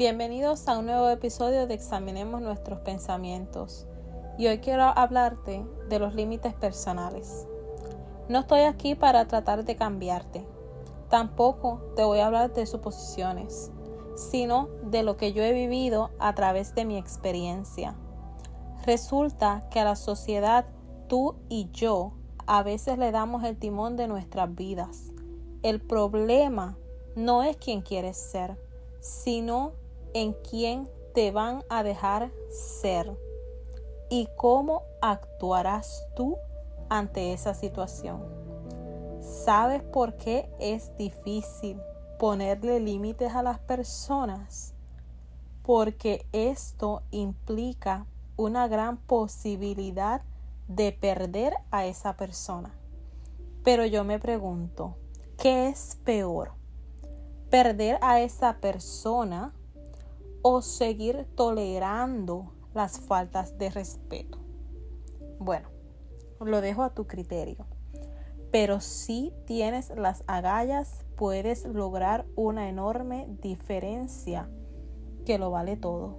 Bienvenidos a un nuevo episodio de Examinemos nuestros pensamientos. Y hoy quiero hablarte de los límites personales. No estoy aquí para tratar de cambiarte. Tampoco te voy a hablar de suposiciones, sino de lo que yo he vivido a través de mi experiencia. Resulta que a la sociedad tú y yo a veces le damos el timón de nuestras vidas. El problema no es quién quieres ser, sino en quién te van a dejar ser y cómo actuarás tú ante esa situación. ¿Sabes por qué es difícil ponerle límites a las personas? Porque esto implica una gran posibilidad de perder a esa persona. Pero yo me pregunto, ¿qué es peor? ¿Perder a esa persona o seguir tolerando las faltas de respeto? Bueno, lo dejo a tu criterio. Pero si tienes las agallas, puedes lograr una enorme diferencia que lo vale todo.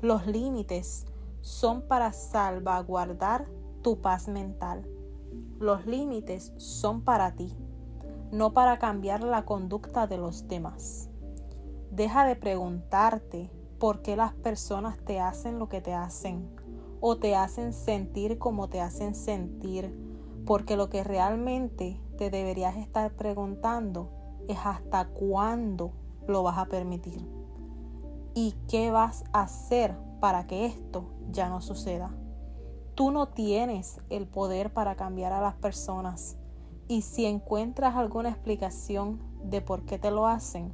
Los límites son para salvaguardar tu paz mental. Los límites son para ti, no para cambiar la conducta de los demás. Deja de preguntarte por qué las personas te hacen lo que te hacen o te hacen sentir como te hacen sentir, porque lo que realmente te deberías estar preguntando es hasta cuándo lo vas a permitir y qué vas a hacer para que esto ya no suceda. Tú no tienes el poder para cambiar a las personas y si encuentras alguna explicación de por qué te lo hacen,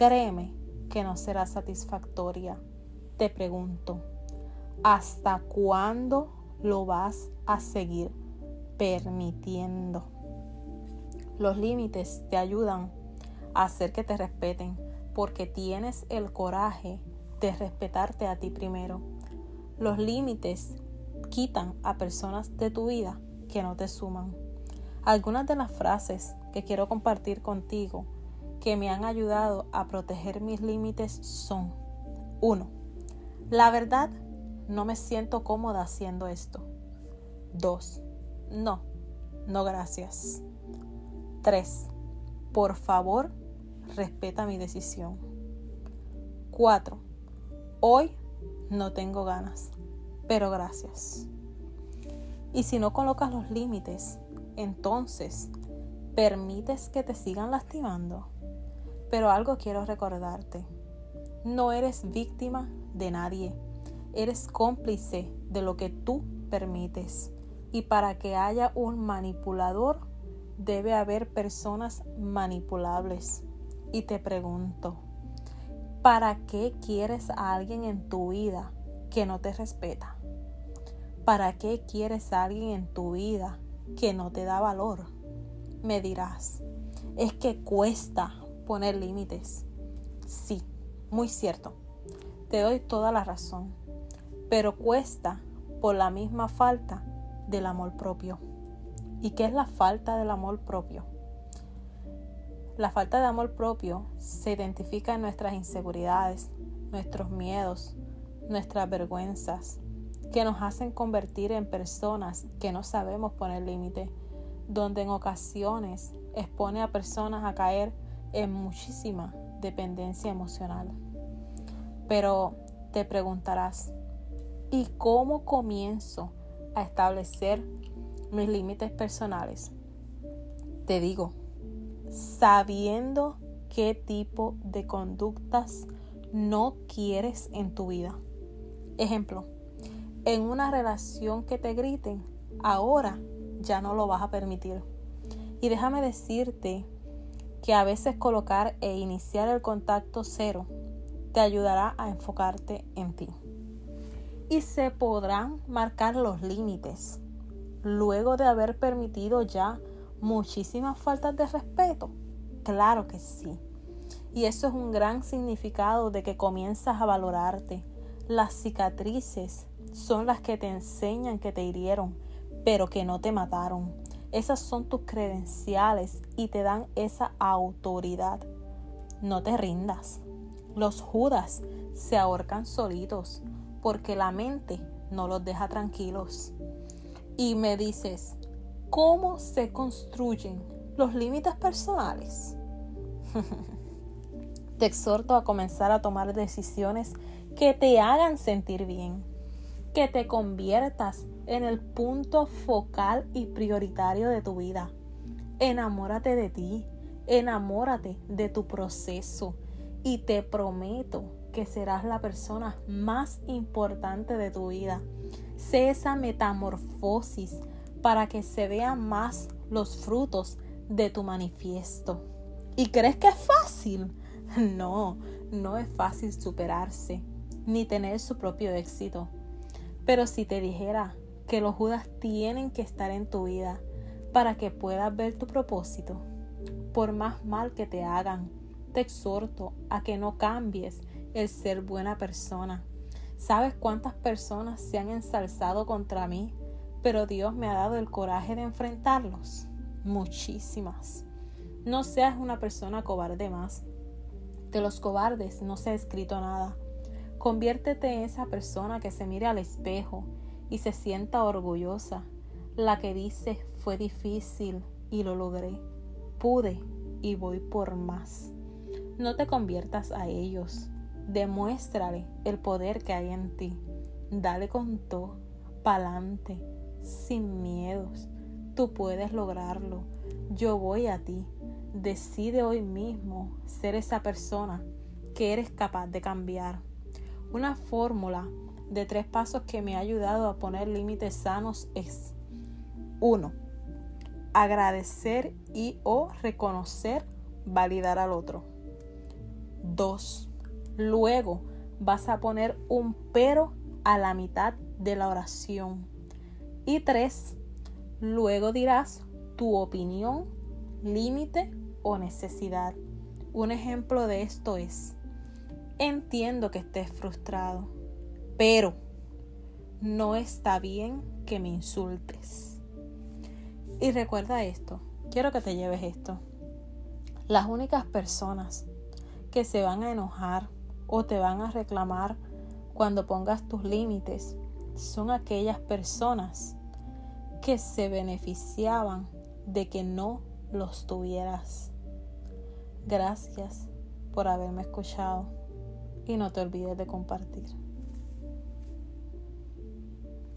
créeme que no será satisfactoria. Te pregunto, ¿hasta cuándo lo vas a seguir permitiendo? Los límites te ayudan a hacer que te respeten porque tienes el coraje de respetarte a ti primero. Los límites quitan a personas de tu vida que no te suman. Algunas de las frases que quiero compartir contigo que me han ayudado a proteger mis límites son 1. La verdad, no me siento cómoda haciendo esto. 2. No, no gracias. 3. Por favor, respeta mi decisión. 4. Hoy no tengo ganas, pero gracias. Y si no colocas los límites, entonces permites que te sigan lastimando. Pero algo quiero recordarte. No eres víctima de nadie. Eres cómplice de lo que tú permites. Y para que haya un manipulador, debe haber personas manipulables. Y te pregunto, ¿Para qué quieres a alguien en tu vida que no te respeta? ¿Para qué quieres a alguien en tu vida que no te da valor? Me dirás, es que cuesta poner límites. Sí, muy cierto. Te doy toda la razón. Pero cuesta por la misma falta del amor propio. ¿Y qué es la falta del amor propio? La falta de amor propio se identifica en nuestras inseguridades, nuestros miedos, nuestras vergüenzas, que nos hacen convertir en personas que no sabemos poner límite, donde en ocasiones expone a personas a caer en muchísima dependencia emocional. Pero te preguntarás, ¿y cómo comienzo a establecer mis límites personales? Te digo, sabiendo qué tipo de conductas no quieres en tu vida. Ejemplo, en una relación que te griten, ahora ya no lo vas a permitir. Y déjame decirte que a veces colocar e iniciar el contacto cero te ayudará a enfocarte en ti. Y se podrán marcar los límites luego de haber permitido ya muchísimas faltas de respeto? Claro que sí. Y eso es un gran significado de que comienzas a valorarte. Las cicatrices son las que te enseñan que te hirieron, pero que no te mataron. Esas son tus credenciales y te dan esa autoridad. No te rindas. Los Judas se ahorcan solitos porque la mente no los deja tranquilos. Y me dices, ¿cómo se construyen los límites personales? te exhorto a comenzar a tomar decisiones que te hagan sentir bien, que te conviertas en el punto focal y prioritario de tu vida. Enamórate de ti, enamórate de tu proceso y te prometo que serás la persona más importante de tu vida. Sé esa metamorfosis para que se vean más los frutos de tu manifiesto. ¿Y crees que es fácil? No, no es fácil superarse ni tener su propio éxito. Pero si te dijera que los Judas tienen que estar en tu vida para que puedas ver tu propósito, por más mal que te hagan, te exhorto a que no cambies el ser buena persona. ¿Sabes cuántas personas se han ensalzado contra mí, pero Dios me ha dado el coraje de enfrentarlos? Muchísimas. No seas una persona cobarde más. De los cobardes no se ha escrito nada. Conviértete en esa persona que se mire al espejo y se sienta orgullosa, la que dice fue difícil y lo logré, pude y voy por más. No te conviertas a ellos. Demuéstrale el poder que hay en ti. Dale con todo, pa'lante, sin miedos. Tú puedes lograrlo. Yo voy a ti. Decide hoy mismo ser esa persona que eres capaz de cambiar. Una fórmula de tres pasos que me ha ayudado a poner límites sanos es 1. Agradecer y o reconocer, validar al otro. 2. Luego vas a poner un pero a la mitad de la oración. Y 3. Luego dirás tu opinión, límite o necesidad. Un ejemplo de esto es, entiendo que estés frustrado, pero no está bien que me insultes. Y recuerda esto, quiero que te lleves esto. Las únicas personas que se van a enojar o te van a reclamar cuando pongas tus límites son aquellas personas que se beneficiaban de que no los tuvieras. Gracias por haberme escuchado y no te olvides de compartir.